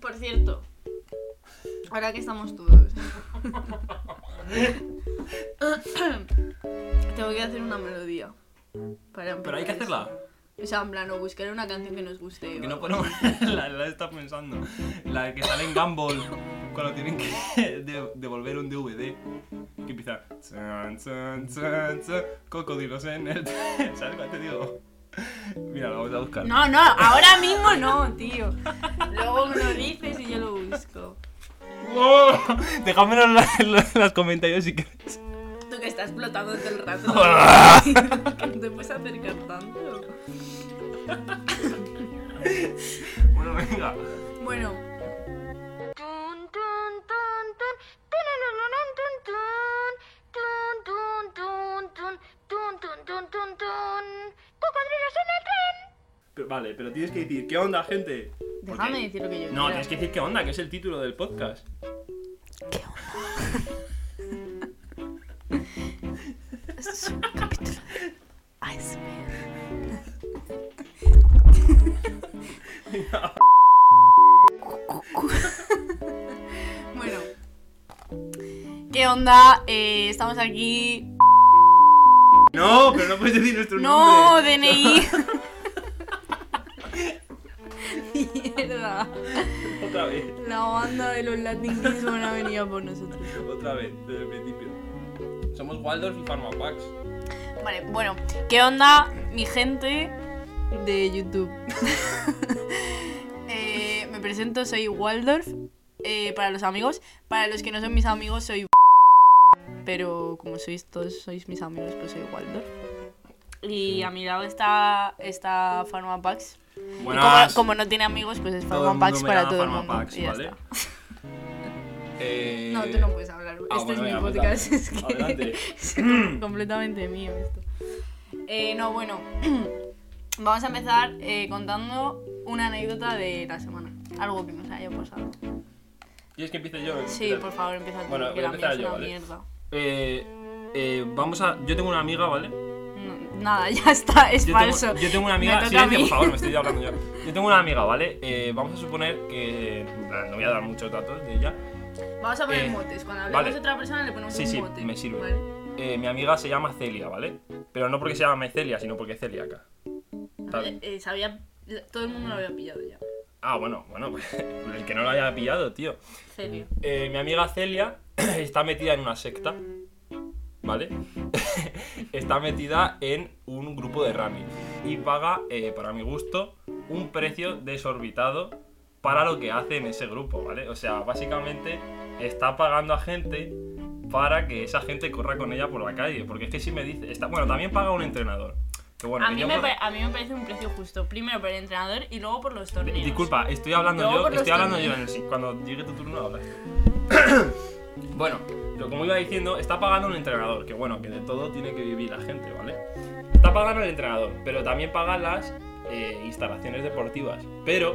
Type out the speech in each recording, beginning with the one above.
Por cierto, ahora que estamos todos. Tengo que hacer una melodía. Para Pero hay que hacerla. O sea, en plan, o buscar una canción que nos guste. Que no ponemos la, la está pensando. La que sale en Gumball cuando tienen que de- devolver un DVD. Que empieza. Chan, chan, chan, chan, cocodrilos en el. ¿Sabes cuál te digo? Mira, lo vamos a buscar. No, no, ahora mismo no, tío. Luego me lo dices y yo lo busco. ¡Wow! Déjamelo en, la- en los- en los comentarios si quieres. Tú que estás explotando todo el rato. No te puedes acercar tanto. Bueno, venga. Bueno, cocodrilos en el tren! Pero, vale, pero tienes que decir, ¿qué onda, gente? Porque- Déjame decir lo que yo No, quiera. tienes que decir qué onda, que es el título del podcast. ¿Qué onda? Esto es un capítulo de ASMR. Cu, cu, cu. bueno. ¿Qué onda? Eh, estamos aquí no, pero no puedes decir nuestro ¡No! nombre. DNI. Mierda. Otra vez, La banda de los Latin Kings van a venir a por nosotros. otra vez, desde el principio. Somos Waldorf y Pharmapax. Vale, bueno, ¿qué onda, mi gente de YouTube? Eh, me presento, soy Waldorf, eh, para los amigos. Para los que no son mis amigos, soy pero como sois todos sois mis amigos, pues soy Waldorf. Y a mi lado está, está Pharmapax. Y como, como no tiene amigos, pues es Pharmapax para todo el mundo. Y ya ¿vale? está. Eh, No, tú no puedes hablar. ah, este bueno, es mi venga, podcast. Es que es com- completamente mío esto. Eh, no, bueno. Vamos a empezar eh, contando una anécdota de la semana. Algo que nos haya pasado. ¿Quieres que empiece yo? Sí, por favor, empieza tú, Bueno, voy a la mía empezar yo, ¿vale? mierda. Eh, eh, vamos a. Yo tengo una amiga, ¿vale? No, nada, ya está, es yo falso. Tengo, yo tengo una amiga. Sí, por favor, me estoy hablando yo. Yo tengo una amiga, ¿vale? Eh, vamos a suponer que. No voy a dar muchos datos de ella. Vamos a poner Eh, motes. Cuando hablemos vale. de otra persona le ponemos Sí, un sí, mote. me sirve. ¿vale? Eh, mi amiga se llama Celia, ¿vale? Pero no porque se llame Celia, sino porque es celíaca. Eh, sabía, todo el mundo lo había pillado ya. Ah, bueno, bueno, pues el que no lo haya pillado, tío. Eh, mi amiga Celia está metida en una secta, ¿vale? está metida en un grupo de running y paga, eh, para mi gusto, un precio desorbitado para lo que hace en ese grupo, ¿vale? O sea, básicamente está pagando a gente para que esa gente corra con ella por la calle, porque es que si me dice, está, bueno, también paga un entrenador. Que bueno, a, mí me, por- a mí me parece un precio justo. Primero por el entrenador y luego por los torneos. Disculpa, estoy hablando Luego yo, estoy hablando yo en torneos. el, cuando llegue tu turno hablas. bueno, pero como iba diciendo, está pagando un entrenador, que bueno, que de todo tiene que vivir la gente, ¿vale? Está pagando el entrenador, pero también paga las eh, instalaciones deportivas. Pero,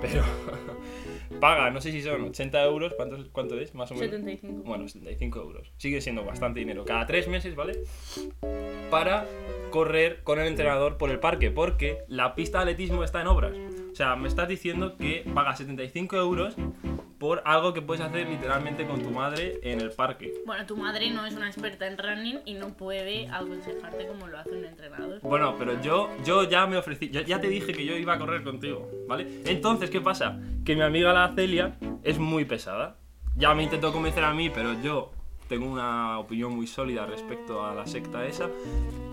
pero, paga, no sé si son 80 euros, ¿cuánto, cuánto es? Más o menos. 75. Bueno, 75 euros. Sigue siendo bastante dinero. Cada tres meses, ¿vale? Para correr con el entrenador por el parque, porque la pista de atletismo está en obras. O sea, me estás diciendo que pagas 75 euros por algo que puedes hacer literalmente con tu madre en el parque. Bueno, tu madre no es una experta en running y no puede aconsejarte como lo hace un entrenador. Bueno, pero yo, yo ya me ofrecí, ya, ya te dije que yo iba a correr contigo, ¿vale? Entonces, ¿qué pasa? Que mi amiga la Celia es muy pesada. Ya me intentó convencer a mí, pero yo tengo una opinión muy sólida respecto a la secta esa.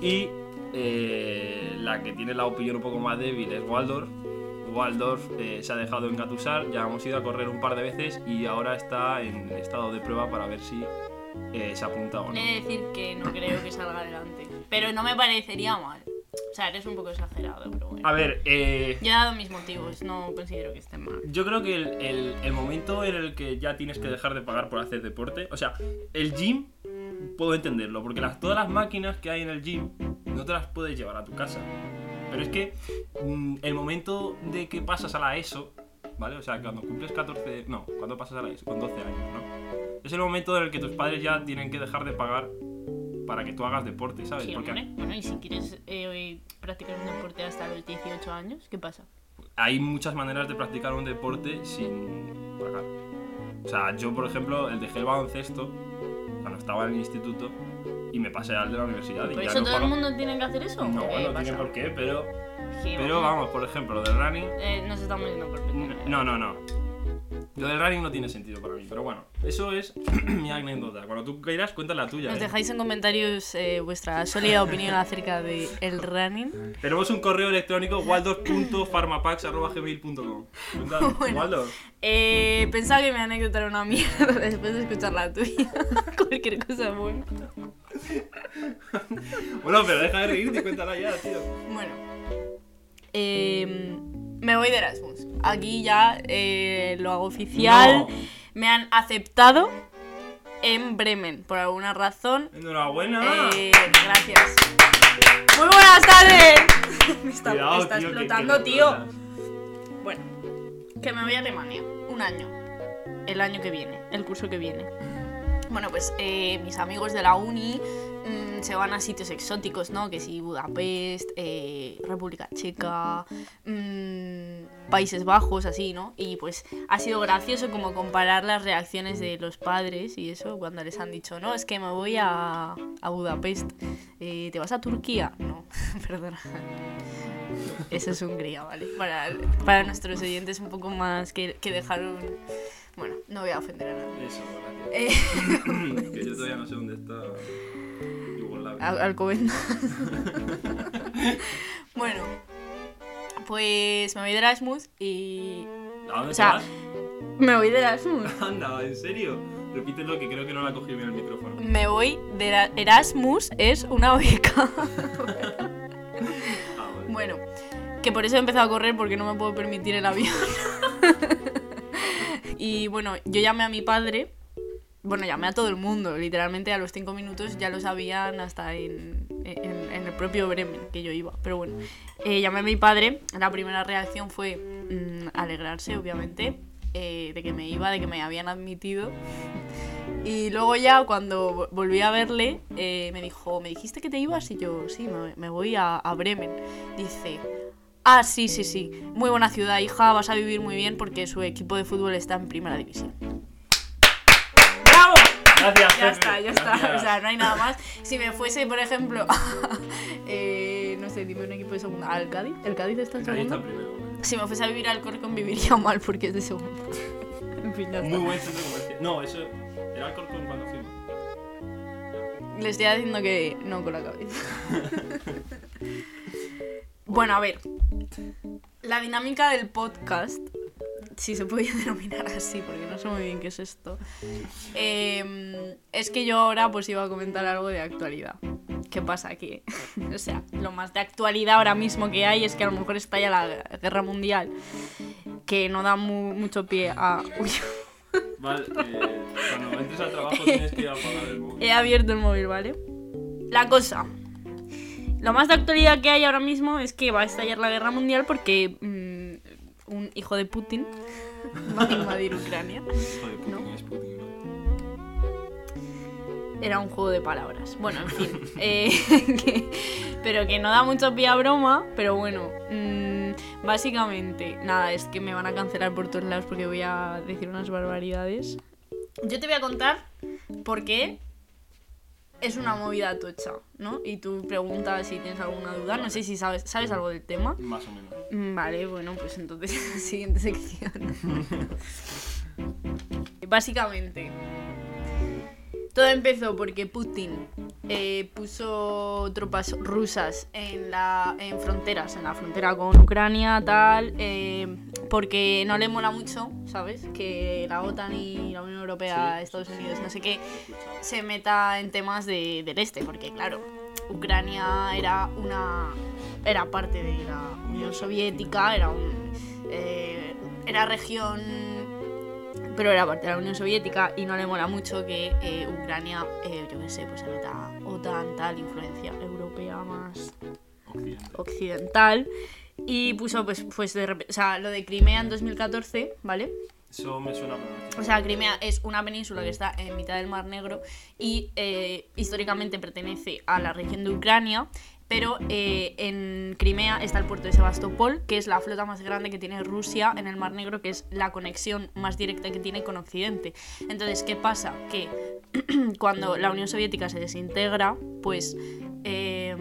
Y eh, la que tiene la opinión un poco más débil es Waldorf. Waldorf eh, se ha dejado engatusar, ya hemos ido a correr un par de veces y ahora está en estado de prueba para ver si eh, se apunta o no. He de decir que no creo que salga adelante. Pero no me parecería mal. O sea, eres un poco exagerado, pero bueno. A ver, eh, Ya he dado mis motivos, no considero que esté mal. Yo creo que el, el- el momento en el que ya tienes que dejar de pagar por hacer deporte, o sea, el gym puedo entenderlo, porque las, todas las máquinas que hay en el gym no te las puedes llevar a tu casa. Pero es que mm, el momento de que pasas a la ESO, ¿vale? O sea, cuando cumples 14, no, cuando pasas a la ESO, con 12 años, ¿no? Es el momento en el que tus padres ya tienen que dejar de pagar para que tú hagas deporte, ¿sabes? Sí, Porque hombre. Bueno, y si quieres eh, practicar un deporte hasta los 18 años, ¿qué pasa? hay muchas maneras de practicar un deporte sin, pagar. O sea, yo, por ejemplo, el dejé el baloncesto cuando estaba en el instituto y me pasé al de la universidad. y ¿Por ya eso no todo el pago- mundo tiene que hacer eso? No, ¿O qué no pasa? tiene por qué, pero, Sí, pero vamos, por ejemplo, lo del running. Eh, nos estamos yendo por pendejo. No, no, no. Lo del running no tiene sentido para mí, pero bueno, eso es mi anécdota. Cuando tú quieras, cuenta la tuya. Nos ¿eh? dejáis en comentarios eh, vuestra sólida opinión acerca de el running. Tenemos un correo electrónico waldorf.farmapax.gmail.com. Cuenta, Waldorf. Eh, pensaba que mi anécdota era una mierda después de escuchar la tuya. Cualquier cosa buena. Bueno, pero deja de reírte y cuéntala ya, tío. Bueno. Eh, me voy de Erasmus. Aquí ya eh, lo hago oficial. No. Me han aceptado en Bremen. Por alguna razón. Enhorabuena. Eh, gracias. Muy buenas tardes. me está, Cuidado, me está tío, que- que explotando, tío. Bueno, que me voy a Alemania. Un año. El año que viene. El curso que viene. Bueno, pues eh, mis amigos de la uni se van a sitios exóticos, ¿no? Que si Budapest, eh, República Checa, mm, Países Bajos, así, ¿no? Y pues ha sido gracioso como comparar las reacciones de los padres y eso cuando les han dicho, no, es que me voy a, a Budapest. Eh, ¿Te vas a Turquía? No, perdona. Eso es Hungría, ¿vale? Para, para nuestros oyentes un poco más que, que dejaron... Bueno, no voy a ofender a nadie. Eso, Eh, que yo todavía no sé dónde está. Al- Alcobendas. bueno, pues me voy de Erasmus y. ¿A dónde o sea, vas? Me voy de Erasmus. Anda, ¿en serio? Repítelo que creo que no la cogido bien el micrófono. Me voy de Era- Erasmus, es una beca. Ah, vale. bueno, que por eso he empezado a correr porque no me puedo permitir el avión. y bueno, yo llamé a mi padre. Bueno, llamé a todo el mundo, literalmente a los cinco minutos ya lo sabían hasta en, en- en el propio Bremen que yo iba. Pero bueno, eh, llamé a mi padre, la primera reacción fue mm, alegrarse, obviamente, eh, de que me iba, de que me habían admitido. Y luego ya cuando vo- volví a verle, eh, me dijo, ¿me dijiste que te ibas? Y yo, sí, me, me voy a, a Bremen. Dice, ah, sí, sí, sí, muy buena ciudad, hija, vas a vivir muy bien porque su equipo de fútbol está en primera división. Gracias, Ya está, ya está. gracias. O sea, no hay nada más. Si me fuese, por ejemplo, eh, no sé, dime un equipo de segunda. ¿Al Cádiz? ¿El Cádiz está en Ahí segundo? está primero. Si me fuese a vivir al Corcón, viviría mal porque es de segundo. en fin, ya está. Muy buen centro comercial. No, eso era Alcorcón cuando fuimos. Le estoy diciendo que no con la cabeza. bueno, a ver. La dinámica del podcast, si se puede denominar así, porque no sé muy bien qué es esto, eh, es que yo ahora pues iba a comentar algo de actualidad. ¿Qué pasa? Que, o sea, lo más de actualidad ahora mismo que hay es que a lo mejor estalla la guerra mundial, que no da mu- mucho pie a... Uy, Vale, eh, cuando entres al trabajo tienes que apagar el móvil. He abierto el móvil, ¿vale? La cosa. Lo más de actualidad que hay ahora mismo es que va a estallar la guerra mundial porque mm, un hijo de Putin va a invadir Ucrania. Joder, Putin ¿No? es Putin, ¿no? Era un juego de palabras. Bueno, en fin. eh, que- pero que no da mucho pie a broma. Pero bueno, mm, básicamente, nada, es que me van a cancelar por todos lados porque voy a decir unas barbaridades. Yo te voy a contar por qué es una movida tocha, ¿no? Y tú preguntas si tienes alguna duda. No sé si sabes, ¿sabes algo del tema. Más o menos. Mm, Vale, bueno, pues entonces siguiente sección. Básicamente, todo empezó porque Putin eh, puso tropas rusas en, la, en fronteras, en la frontera con Ucrania, tal, eh, porque no le mola mucho, ¿sabes? Que la OTAN y la Unión Europea, Sí, Estados. Unidos, no sé qué, se meta en temas de- del este, porque claro, Ucrania era una era parte de la Unión Soviética, era un eh, era región pero era parte de la Unión Soviética y no le mola mucho que eh, Ucrania, eh, yo qué sé, pues se meta OTAN, tal, influencia europea más Occidente. occidental y puso pues, pues de repente, o sea, lo de Crimea en 2014, ¿vale? Eso me suena O sea, Crimea es una península que está en mitad del Mar Negro y eh, históricamente pertenece a la región de Ucrania, pero eh, en Crimea está el puerto de Sebastopol, que es la flota más grande que tiene Rusia en el Mar Negro, que es la conexión más directa que tiene con Occidente. Entonces, ¿qué pasa? Que cuando la Unión Soviética se desintegra, pues eh,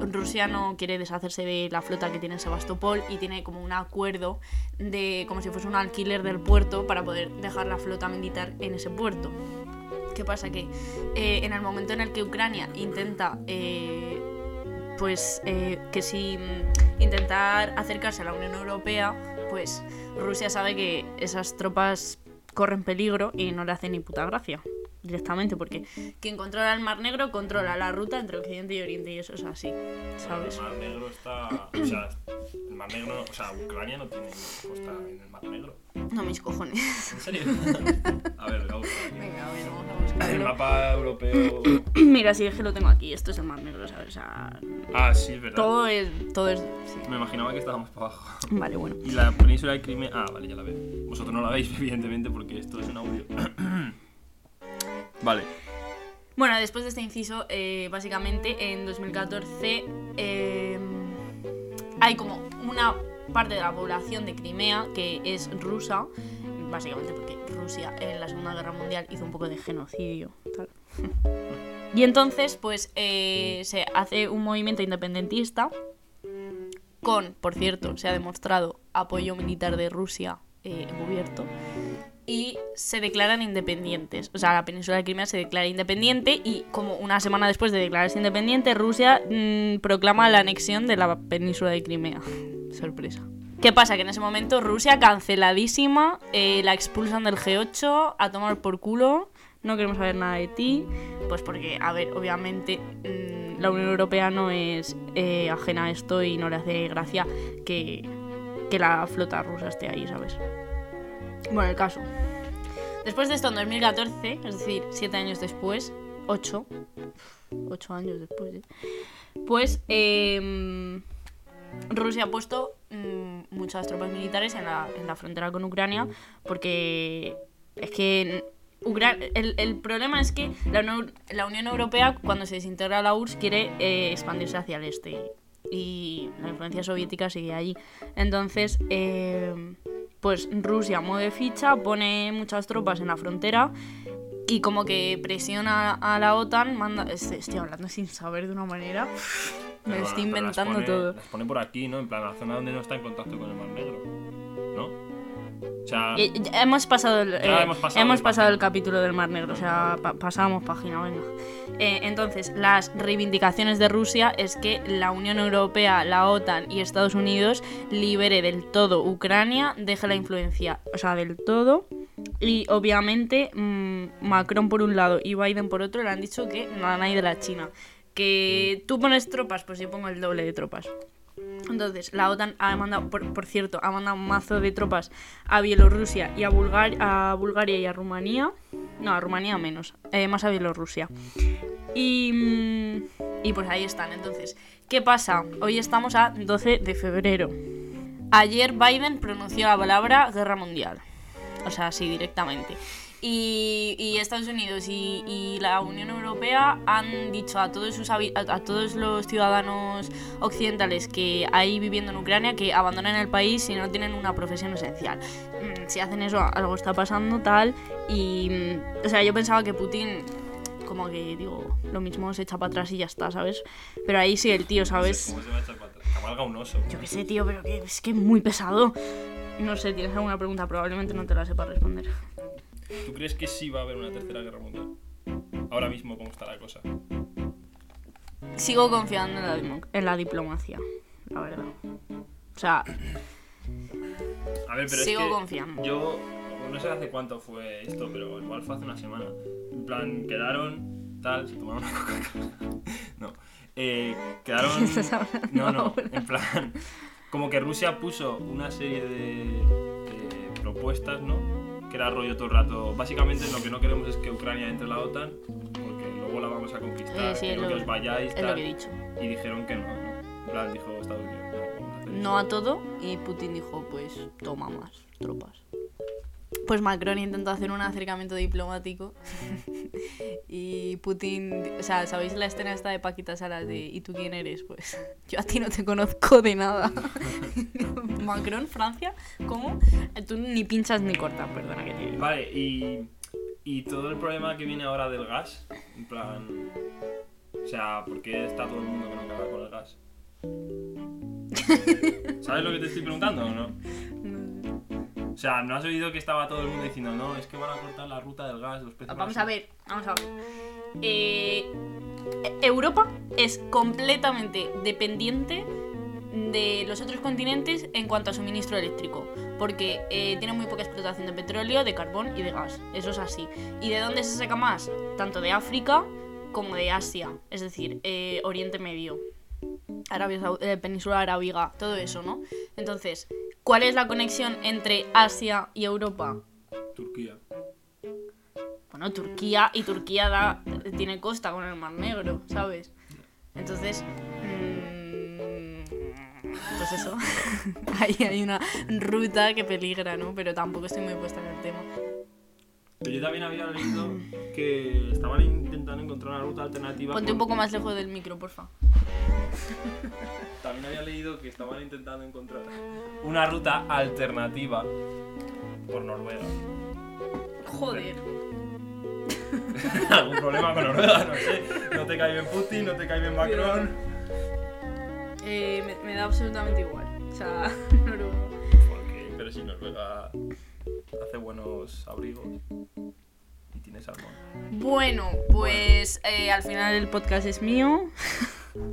Rusia no quiere deshacerse de la flota que tiene en Sebastopol y tiene como un acuerdo de como si fuese un alquiler del puerto para poder dejar la flota militar en ese puerto. ¿Qué pasa? Que eh, en el momento en el que Ucrania intenta, eh, pues, eh, que si mm, intentar acercarse a la Unión Europea, pues Rusia sabe que esas tropas corren peligro y no le hace ni puta gracia directamente, porque quien controla el Mar Negro controla la ruta entre Occidente y Oriente y eso es así, ¿sabes? El Mar Negro está. O sea, el Mar Negro. O sea, Ucrania no tiene costa en el Mar Negro. No, mis cojones. ¿En serio? A ver, a buscar aquí. Venga, a ver, vamos a El buscarlo. mapa europeo. Mira, sí, es que lo tengo aquí, esto es el Mar Negro, ¿sabes? O sea, Ah, sí, es verdad. todo es, todo es, sí. Me imaginaba que estábamos para abajo. Vale, bueno. Y la península de Crimea. Ah, vale, ya la veo. Vosotros no la veis, evidentemente, porque esto es un audio. vale. Bueno, después de este inciso, eh, básicamente en 2014 eh, hay como una parte de la población de Crimea que es rusa, básicamente porque Rusia en la Segunda Guerra Mundial hizo un poco de genocidio. Y entonces, pues eh, se hace un movimiento independentista con, por cierto, se ha demostrado apoyo militar de Rusia eh, encubierto y se declaran independientes. O sea, la península de Crimea se declara independiente y como una semana después de declararse independiente, Rusia mm, proclama la anexión de la península de Crimea. Sorpresa. ¿Qué pasa? Que en ese momento Rusia canceladísima, eh, la expulsan del G8 a tomar por culo, no queremos saber nada de ti, pues porque, a ver, obviamente mm, la Unión Europea no es eh, ajena a esto y no le hace gracia que, que la flota rusa esté ahí, ¿sabes? Bueno, el caso. Después de esto, en 2014, es decir, siete años después, ocho, ocho años después, ¿eh? pues em, Rusia ha puesto mm, muchas tropas militares en la, en la frontera con Ucrania porque es que el, el problema es que la, Uni- la Unión Europea, cuando se desintegra la URSS, quiere eh, expandirse hacia el este y la influencia soviética sigue allí. Entonces, em, pues Rusia mueve ficha, pone muchas tropas en la frontera y como que presiona a la OTAN, manda... Estoy, hablando sin saber de una manera... Me estoy las inventando pone- todo. Las pone por aquí, ¿no? En plan, la zona donde no está en contacto con el Mar Negro. ¿No? O sea. Y- y- hemos pasado el, eh, hemos pasado el pasado capítulo del Mar Negro, o sea, pa- pasamos página, venga. Eh, entonces, las reivindicaciones de Rusia es que la Unión Europea, la OTAN y Estados Unidos libere del todo Ucrania, deje la influencia, o sea, del todo. Y obviamente mm, Macron por un lado y Biden por otro le han dicho que no nadie de la China. Que tú pones tropas, pues yo pongo el doble de tropas. Entonces, la OTAN ha mandado, por, cierto, ha mandado un mazo de tropas a Bielorrusia y a, Bulgar- a Bulgaria y a Rumanía. No, a Rumanía menos, eh, más a Bielorrusia. Y, y pues ahí están. Entonces, ¿qué pasa? Hoy estamos a 12 de febrero. Ayer Biden pronunció la palabra guerra mundial. O sea, sí, directamente. Y, y Estados Unidos y, y la Unión Europea han dicho a todos, sus, a, a todos los ciudadanos occidentales que hay viviendo en Ucrania que abandonen el país si no tienen una profesión esencial. Mm, Si hacen eso, algo está pasando, tal. Y, mm, o sea, yo pensaba que Putin, como que, digo, lo mismo se echa para atrás y ya está, ¿sabes? Pero ahí sí el tío, ¿sabes? ¿Cómo se va a echar para atrás? Cabalga un oso. Yo qué sé, tío, pero que es que es muy pesado. No sé, ¿tienes alguna pregunta? Probablemente no te la sepa responder. ¿Tú crees que sí va a haber una tercera guerra mundial? Ahora mismo, ¿cómo está la cosa? Sigo confiando en la, en la diplomacia, la verdad. O sea, A ver, pero Sigo es que confiando. Yo no sé hace cuánto fue esto, pero igual fue hace una semana. En plan, quedaron tal, se tomaron una Coca-Cola. No. Eh, quedaron. ¿Qué estás hablando No, no. En plan, como que Rusia puso una serie de, de propuestas, ¿no? Que era rollo todo el rato. Básicamente lo que no queremos es que Ucrania entre en la OTAN, porque luego la vamos a conquistar. Eh, sí, es quiero lo- que os vayáis. es lo tal. que he dicho. Y dijeron que no, ¿no? En plan, dijo Estados Unidos, no, a No a todo y Putin dijo, pues toma más tropas. Pues Macron intentó hacer un acercamiento diplomático y Putin, o sea, ¿sabéis la escena esta de Paquita Salas de ¿y tú quién eres? Pues yo a ti no te conozco de nada. Macron, Francia, ¿cómo? Tú ni pinchas ni cortas, perdona que te. Vale, y, y todo el problema que viene ahora del gas, en plan... O sea, ¿por qué está todo el mundo que no caga con el gas? ¿Sabes lo que te estoy preguntando o no? O sea, ¿no has oído que estaba todo el mundo diciendo, no, es que van a cortar la ruta del gas, los peces Vamos van a ver, vamos a ver. Eh, Europa es completamente dependiente de los otros continentes en cuanto a suministro eléctrico, porque eh, tiene muy poca explotación de petróleo, de carbón y de gas. Eso es así. ¿Y de dónde se saca más? Tanto de África como de Asia, es decir, eh, Oriente Medio. Arabia eh, Península Arábiga, todo eso, ¿no? Entonces, ¿cuál es la conexión entre Asia y Europa? Turquía. Bueno, Turquía y Turquía da, tiene costa con el Mar Negro, ¿sabes? Entonces, mm, pues eso, ahí hay una ruta que peligra, ¿no? Pero tampoco estoy muy puesta en el tema. Pero yo también había leído que estaban intentando encontrar una ruta alternativa. Ponte un poco más lejos del micro, porfa. También había leído que estaban intentando encontrar una ruta alternativa por Noruega. Joder. ¿Algún problema con Noruega? No sé. No te cae bien Putin, no te cae bien Macron. Eh, me, me da absolutamente igual. O sea, Noruega. Pero si Noruega hace buenos abrigos y tiene salmón. Bueno, pues eh, al final el podcast es mío.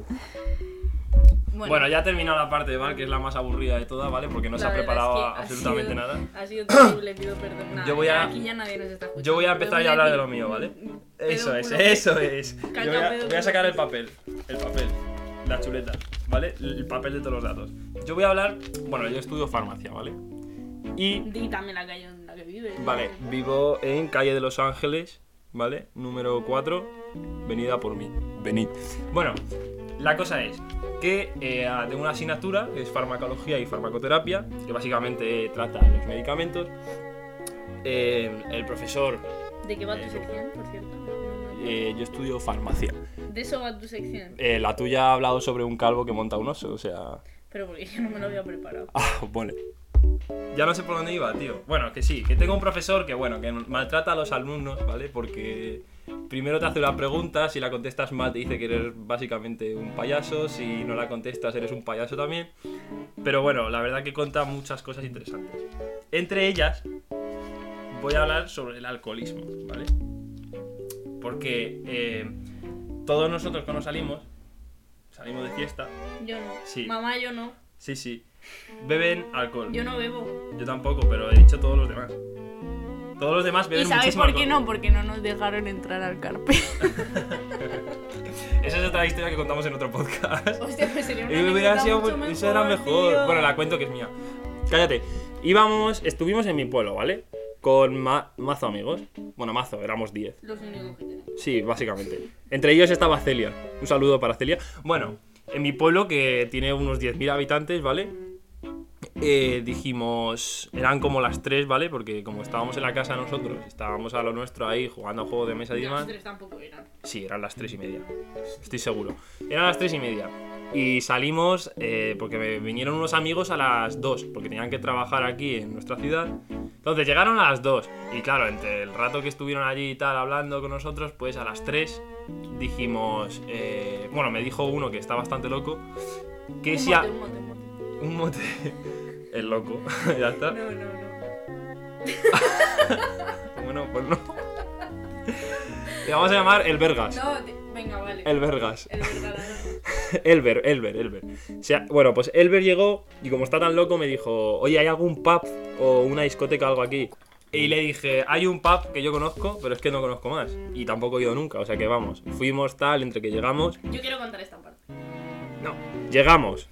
Bueno, ya ha terminado la parte de Val, que es la más aburrida de todas, ¿vale? Porque no se La ha verdad preparado es que ha absolutamente sido- nada. Ha sido terrible, pido perdón. Nada, Yo voy a- Aquí ya nadie nos está escuchando. Yo voy a empezar ya a hablar de lo mío, ¿vale? Eso es, eso es. Yo voy a, voy a sacar el papel, el papel, la chuleta, ¿vale? El papel de todos los datos. Yo voy a hablar, bueno, yo estudio farmacia, ¿vale? Y, Di también la calle en la que vives. vale, vivo en calle de Los Ángeles, ¿vale? Número 4, venida por mí. Venid. Bueno, la cosa es que eh, tengo una asignatura que es farmacología y farmacoterapia, que básicamente trata los medicamentos. Eh, el profesor, ¿De qué va tu Eh, sección, por cierto? eh, yo estudio farmacia. De eso va tu sección. Eh, la tuya ha hablado sobre un calvo que monta un oso, o sea. Pero porque yo no me lo había preparado. Ah, vale. Ya no sé por dónde iba, tío. Bueno, que sí, que tengo un profesor que, bueno, que maltrata a los alumnos, ¿vale? Porque primero te hace una pregunta, si la contestas mal te dice que eres básicamente un payaso, si no la contestas eres un payaso también. Pero bueno, la verdad que cuenta muchas cosas interesantes. Entre ellas, voy a hablar sobre el alcoholismo, ¿vale? Porque eh, todos nosotros cuando salimos, salimos de fiesta, Yo no. Sí. Mamá, yo no. sí, sí, beben alcohol. Yo no bebo. Yo tampoco, pero he dicho todos los demás. Todos los demás ¿Y beben sabes muchísimo por qué alcohol. no? Porque no nos dejaron entrar al carpe. Esa es otra historia que contamos en otro podcast. Hostia, pues sería una Y hubiera anécdota sido mucho mu- mejor, eso era mejor. tío. Bueno, la cuento que es mía. Cállate. Íbamos, estuvimos en mi pueblo, ¿vale? Con ma- mazo amigos. Bueno, mazo, éramos 10. Los únicos que tenemos. Sí, básicamente. Entre ellos estaba Celia. Un saludo para Celia. Bueno, en mi pueblo, que tiene unos 10.000 habitantes, ¿vale? Eh, dijimos, eran como las 3, ¿vale? Porque como estábamos en la casa nosotros, estábamos a lo nuestro ahí jugando a juegos de mesa y demás. los tres tampoco eran. Sí, eran las 3 y media. Estoy seguro. Eran las 3 y media. Y salimos eh, porque me vinieron unos amigos a las 2, porque tenían que trabajar aquí en nuestra ciudad. Entonces llegaron a las 2. Y claro, entre el rato que estuvieron allí y tal hablando con nosotros, pues a las 3 dijimos. eh, bueno, me dijo uno que está bastante loco. Que Un si mote, un mote. Un mote. El loco. ya está. No, no, no. Bueno, pues no. Le vamos a llamar el Vergas. No, te- venga, vale. El Vergas. El verdadero. Elber, Elber, Elber. O sea, bueno, pues Elber llegó y como está tan loco me dijo, oye, ¿hay algún pub o una discoteca o algo aquí? Y le dije, hay un pub que yo conozco, pero es que no conozco más. Y tampoco he ido nunca, o sea que vamos. Fuimos tal, entre que llegamos. Yo quiero contar esta parte. No, llegamos.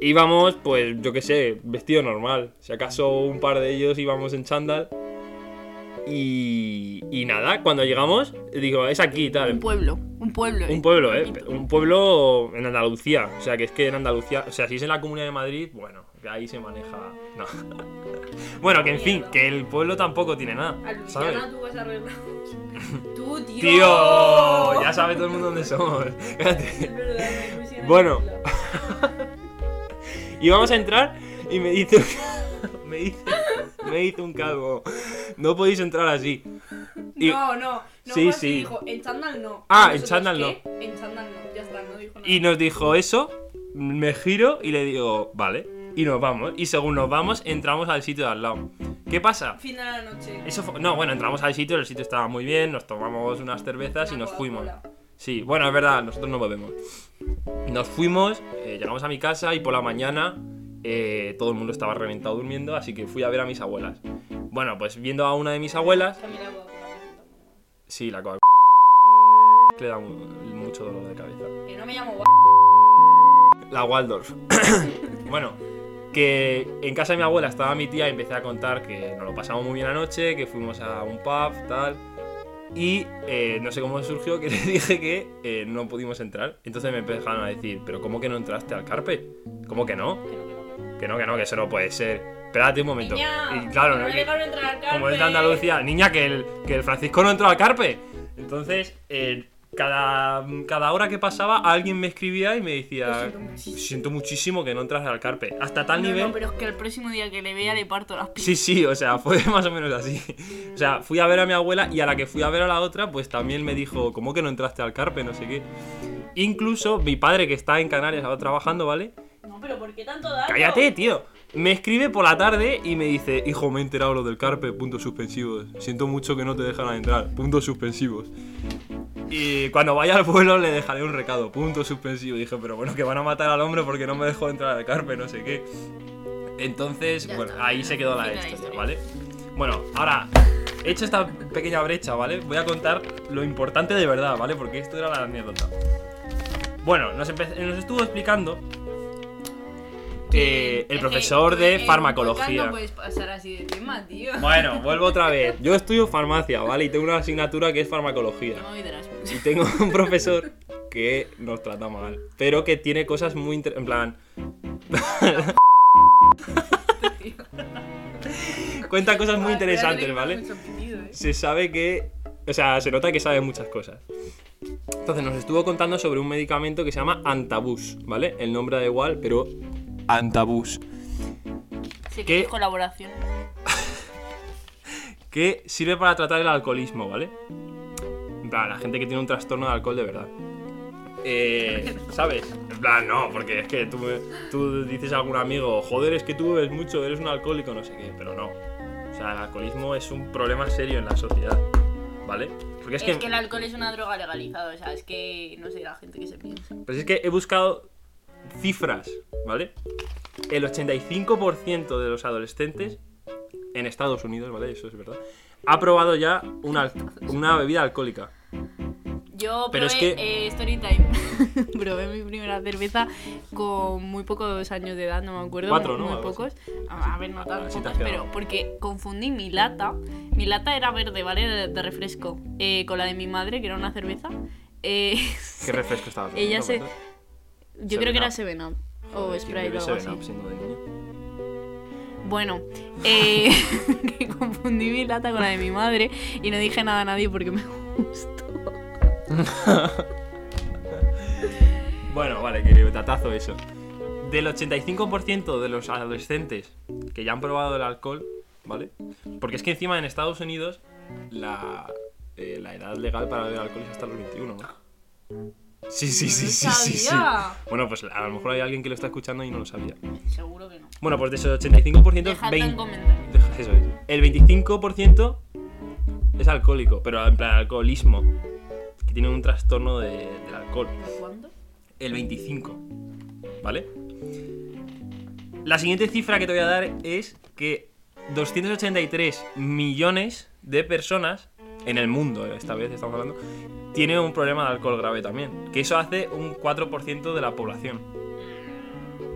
Íbamos, pues, yo qué sé, vestido normal. Si acaso un par de ellos íbamos en chándal. Y, y nada, cuando llegamos, digo, es aquí y tal. Un pueblo. Un pueblo. Un pueblo, ¿eh? Pequeñito. Un pueblo en Andalucía. O sea, que es que en Andalucía. O sea, si es en la Comunidad de Madrid, bueno, que ahí se maneja. No. bueno, que en fin, que el pueblo tampoco tiene nada. ¿sabes? Tú vas a tú, tío. Tío, ya sabe todo el mundo dónde somos. Bueno. Y vamos a entrar y me dice. me dice. Me dice un calvo. No podéis entrar así. Y- No, no. no Sí, fue así, sí. Dijo, en chándal no. Ah, en chándal ¿qué? En chándal no. Ya está, no dijo nada. Y nos dijo eso, me giro y le digo, vale. Y nos vamos. Y según nos vamos, entramos al sitio de al lado. ¿Qué pasa? Fin de la noche. Eso fue- no, bueno, entramos al sitio, el sitio estaba muy bien, nos tomamos unas cervezas y nos fuimos. Sí, bueno, es verdad, nosotros no bebemos. Nos fuimos, eh, llegamos a mi casa y por la mañana eh, todo el mundo estaba reventado durmiendo, así que fui a ver a mis abuelas. Bueno, pues viendo a una de mis abuelas, sí, la coca le da mu- mucho dolor de cabeza. Que no me llamo Gua- La Waldorf. bueno, que en casa de mi abuela estaba mi tía y empecé a contar que nos lo pasamos muy bien anoche, que fuimos a un pub, tal. Y eh, no sé cómo surgió que le dije que eh, no pudimos entrar. Entonces me empezaron a decir, ¿pero cómo que no entraste al carpe? ¿Cómo que no? Que no, que no. Que eso no puede ser. Espérate un momento. Niña, y claro, no Que- entrar al como es de. Andalucía, niña, que el, que el Francisco no entró al carpe. Entonces, eh, cada, cada hora que pasaba, alguien me escribía y me decía, siento muchísimo. siento muchísimo que no entras al carpe. Hasta tal No, nivel... no, pero es que el próximo día que le vea le parto las piernas. Sí, sí, o sea, fue más o menos así. O sea, fui a ver a mi abuela y a la que fui a ver a la otra, pues también me dijo, ¿cómo que no entraste al carpe? No sé qué. Incluso mi padre, que está en Canarias ahora trabajando, ¿vale? No, pero ¿por qué tanto daño? Cállate, tío. Me escribe por la tarde y me dice, hijo, me he enterado lo del carpe, puntos suspensivos. Siento mucho que no te dejan entrar, puntos suspensivos. Y cuando vaya al pueblo le dejaré un recado, puntos suspensivos. Dije, pero bueno, que van a matar al hombre porque no me dejó entrar al carpe, no sé qué. Entonces, Ya bueno, está, ahí se quedó la historia, historia. ¿vale? Bueno, ahora, hecho esta pequeña brecha, ¿vale? Voy a contar lo importante de verdad, ¿vale? Porque esto era la anécdota. Bueno, nos estuvo explicando eh, el Es profesor que de farmacología. No puedes pasar así de tema, tío. Bueno, vuelvo otra vez. Yo estudio farmacia, ¿vale? Y tengo una asignatura que es farmacología. No Y tengo un profesor que nos trata mal, pero que tiene cosas muy inter- en plan, cuenta cosas muy interesantes, ¿vale? ¿eh? Se sabe que, o sea, se nota que sabe muchas cosas. Entonces nos estuvo contando sobre un medicamento que se llama Antabus, ¿vale? El nombre da igual, pero Antabus, Sí, ¿Qué? que es colaboración. que sirve para tratar el alcoholismo, ¿vale? Plan, la gente que tiene un trastorno de alcohol de verdad. Eh, ¿Sabes? En plan, no, porque es que tú, tú dices a algún amigo, joder, es que tú bebes mucho, eres un alcohólico, no sé qué, pero no. O sea, el alcoholismo es un problema serio en la sociedad, ¿vale? Porque es, Es, que, que el alcohol es una droga legalizada, o sea, es que no sé la gente que se piensa. pues es que he buscado cifras, ¿vale? El 85% de los adolescentes en Estados Unidos, ¿vale? Eso es verdad. Ha probado ya una, una bebida alcohólica. Yo Pero probé es que- eh, Story Time. probé mi primera cerveza con muy pocos años de edad, no me acuerdo. Cuatro, muy, ¿no? muy pocos. A a ver, no tan pocos, pero porque confundí mi lata. Mi lata era verde, ¿vale? De, de refresco. eh, con la de mi madre, que era una cerveza. Eh, ¿Qué refresco estaba Ella se-? Yo creo que era Seven 7 Up. O Sprite ¿quién o algo así. Up siendo de niño? Bueno, eh, que confundí mi lata con la de mi madre y no dije nada a nadie porque me gustó. Bueno, vale, que tatazo eso. Del 85% de los adolescentes que ya han probado el alcohol, ¿vale? Porque es que encima en Estados Unidos la, eh, la edad legal para beber alcohol es hasta los 21, ¿no? Sí, sí, sí, sí, sí, sí. sabía. Bueno, pues a lo mejor hay alguien que lo está escuchando y no lo sabía. Seguro que no. Bueno, pues de esos 85%, Dejadlo 20 en comentarios. Eso es. El 25% es alcohólico, pero en plan alcoholismo. Que tiene un trastorno de- del alcohol. ¿Cuánto? El 25. ¿Vale? La siguiente cifra que te voy a dar es que 283 millones de personas en el mundo, esta vez estamos hablando, tienen un problema de alcohol grave también. Que eso hace un 4% de la población.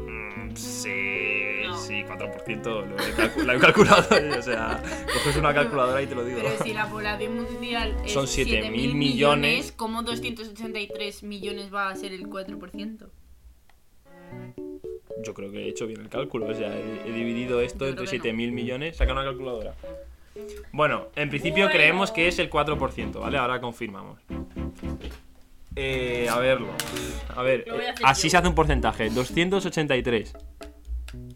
Mm, sí, No. sí, 4%. Lo he, calcu- lo he calculado. o sea, coges una calculadora y te lo digo. Pero si la población mundial es Son 7.000 7.000 millones, ¿cómo 283 millones va a ser el 4%? Yo creo que he hecho bien el cálculo. O sea, he, he dividido esto entre creo que no. 7.000 millones. Saca una calculadora. Bueno, en principio Bueno. creemos que es el 4%, ¿vale? Ahora confirmamos. Eh, a verlo. A ver, Lo voy a hacer así yo. se hace un porcentaje. 283.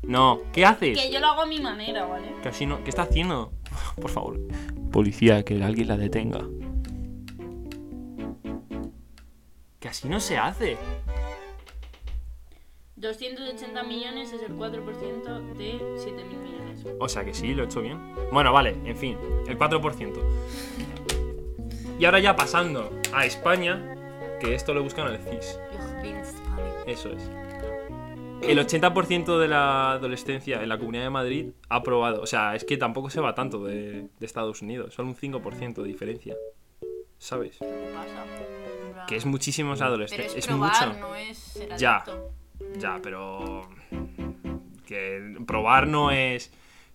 No, ¿qué haces? Que yo lo hago a mi manera, ¿vale? Casi no. ¿Qué está haciendo? Por favor. Policía, que alguien la detenga. Que así no se hace. 280 millones es el 4% de 7.000 millones. O sea que sí, lo he hecho bien. Bueno, vale, en fin, el 4%. Y ahora ya pasando a España, que esto lo buscan en el CIS. Eso es. El 80% de la adolescencia en la Comunidad de Madrid ha aprobado. O sea, es que tampoco se va tanto de, de Estados Unidos. Solo un 5% de diferencia. ¿Sabes? ¿Qué pasa? Que es muchísimos adolescentes. es Es, probar, mucho. no es ser Ya. adicto. Ya, pero. Que probar no es.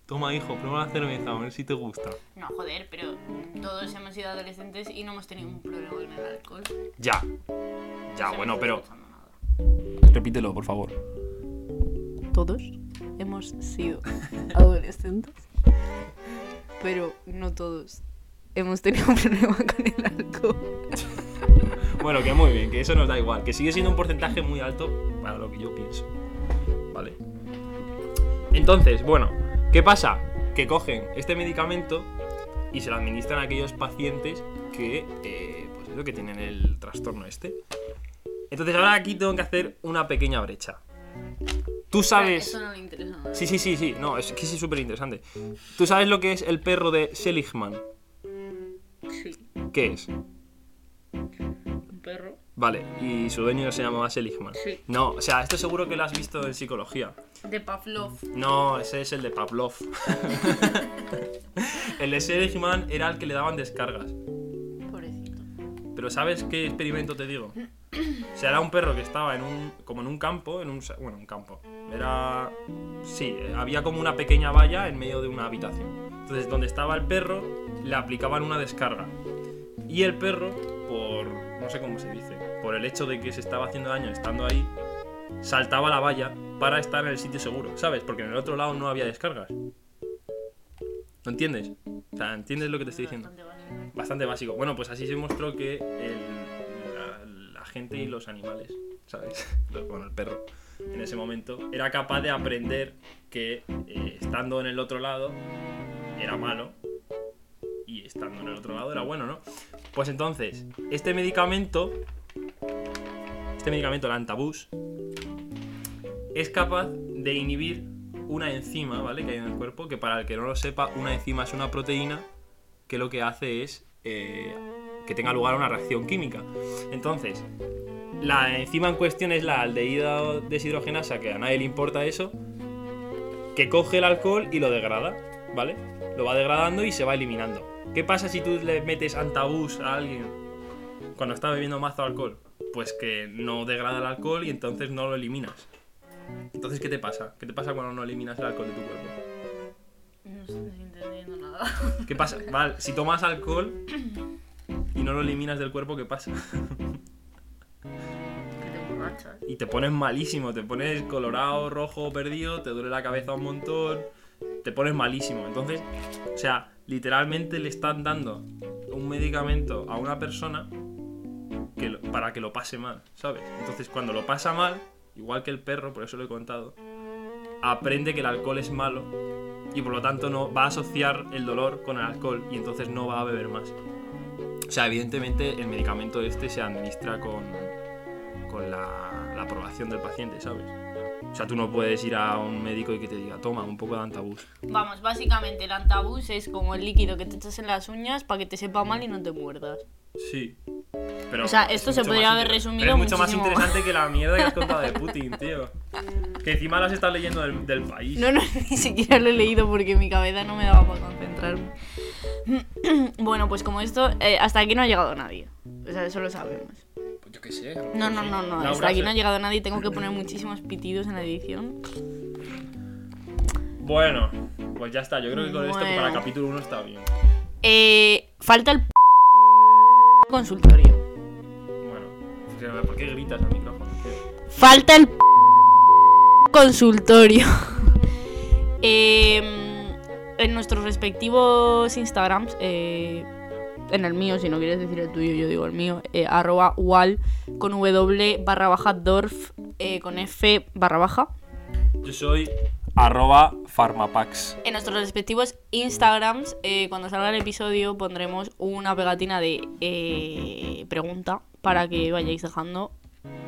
Toma, hijo, prueba la cerveza, a ver si te gusta. No, joder, pero todos hemos sido adolescentes y no hemos tenido un problema con el alcohol. Ya. Ya, No bueno, pero. Repítelo, por favor. Todos hemos sido adolescentes, pero no todos hemos tenido un problema con el alcohol. Bueno, que muy bien, que eso nos da igual. Que sigue siendo un porcentaje muy alto para lo que yo pienso. ¿Vale? Entonces, bueno, ¿qué pasa? Que cogen este medicamento y se lo administran a aquellos pacientes que, eh, pues eso, que tienen el trastorno este. Entonces ahora aquí tengo que hacer una pequeña brecha. Tú sabes... Eso no interesa. Sí, sí, sí, sí. No, es que sí es súper interesante. ¿Tú sabes lo que es el perro de Seligman? Sí. ¿Qué es? Perro. Vale, y su dueño se llamaba Seligman. Sí. No, o sea, esto seguro que lo has visto en psicología. De Pavlov. No, ese es el de Pavlov. el de Seligman era el que le daban descargas. Pobrecito. Pero ¿sabes qué experimento te digo? O sea, era un perro que estaba en un, como en un campo, en un, bueno, un campo. Era, sí, había como una pequeña valla en medio de una habitación. Entonces, donde estaba el perro, le aplicaban una descarga. Y el perro, por, no sé cómo se dice, por el hecho de que se estaba haciendo daño estando ahí, saltaba la valla para estar en el sitio seguro, ¿sabes? Porque en el otro lado no había descargas. ¿Lo entiendes? O sea, ¿entiendes lo que te estoy diciendo? Bastante básico. Bueno, pues así se mostró que el- la, la gente y los animales, ¿sabes? Bueno, el perro, en ese momento, era capaz de aprender que eh, estando en el otro lado era malo estando en el otro lado era bueno, ¿no? Pues entonces, este medicamento, este medicamento, el antabús, es capaz de inhibir una enzima, ¿vale? Que hay en el cuerpo, que para el que no lo sepa, una enzima es una proteína que lo que hace es eh, que tenga lugar una reacción química. Entonces, la enzima en cuestión es la aldehído deshidrogenasa, que a nadie le importa eso, que coge el alcohol y lo degrada, ¿vale? Lo va degradando y se va eliminando. ¿Qué pasa si tú le metes antabús a alguien cuando está bebiendo mazo alcohol? Pues que no degrada el alcohol y entonces no lo eliminas. Entonces, ¿qué te pasa? ¿Qué te pasa cuando no eliminas el alcohol de tu cuerpo? No estoy entendiendo nada. ¿Qué pasa? Vale, si tomas alcohol y no lo eliminas del cuerpo, ¿qué pasa? Y te pones malísimo, te pones colorado, rojo, perdido, te duele la cabeza un montón, te pones malísimo. Entonces, o sea, literalmente le están dando un medicamento a una persona que para que lo pase mal, ¿sabes? Entonces, cuando lo pasa mal, igual que el perro, por eso lo he contado, aprende que el alcohol es malo y por lo tanto no va a asociar el dolor con el alcohol y entonces no va a beber más. O sea, evidentemente el medicamento este se administra con, con la, la aprobación del paciente, ¿sabes? O sea, tú no puedes ir a un médico y que te diga, toma, un poco de antabús. Vamos, básicamente el antabús es como el líquido que te echas en las uñas para que te sepa mal y no te muerdas. Sí. Pero O sea, es esto se podría haber resumido pero es mucho muchísimo más más. interesante que la mierda que has contado de Putin, tío. Que encima las estás leyendo del, del país. No, no, ni siquiera lo he leído porque mi cabeza no me daba para concentrarme. bueno, pues como esto, eh, hasta aquí no ha llegado nadie. O sea, eso lo sabemos. Pues yo qué sé. No, no, no, no. Hasta aquí no ha llegado nadie. Tengo que poner muchísimos pitidos en la edición. Bueno, pues ya está. Yo creo que con esto para el capítulo 1 está bien. Eh, falta el consultorio. Bueno, es que, ¿por qué gritas al micrófono? Falta el consultorio. Em, en nuestros respectivos Instagrams, eh, en el mío, si no quieres decir el tuyo, yo digo el mío, eh, arroba wal con w barra baja dorf eh, con f barra baja. Yo soy arroba farmapax. En nuestros respectivos Instagrams, eh, cuando salga el episodio, pondremos una pegatina de eh, pregunta para que vayáis dejando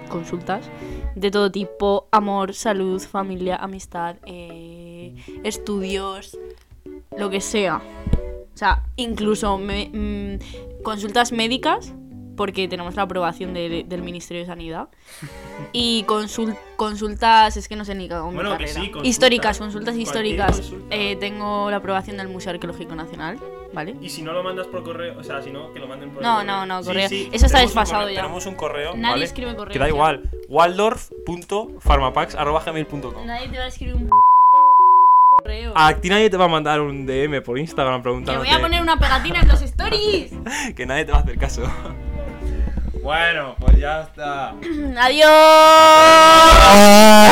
consultas de todo tipo: amor, salud, familia, amistad, eh, estudios, lo que sea. O sea, incluso me- mm, consultas médicas, porque tenemos la aprobación de- del Ministerio de Sanidad. Y consul- consultas, es que no sé ni cómo mi Bueno, que carrera. sí, consultas. históricas, consultas históricas. consulta. Eh, tengo la aprobación del Museo Arqueológico Nacional, ¿vale? Y si no lo mandas por correo, o sea, si no, que lo manden por No, correo. no, no, correo. Eso está tenemos un desfasado correo- ya. Tenemos un correo, Nadie ¿vale? escribe correos Que da igual, waldorf.farmapax.gmail.com Nadie te va a escribir un correo. A ti nadie te va a mandar un DM por Instagram Que preguntándote voy a poner una pegatina en los stories. que nadie te va a hacer caso. Bueno, pues ya está. Adiós.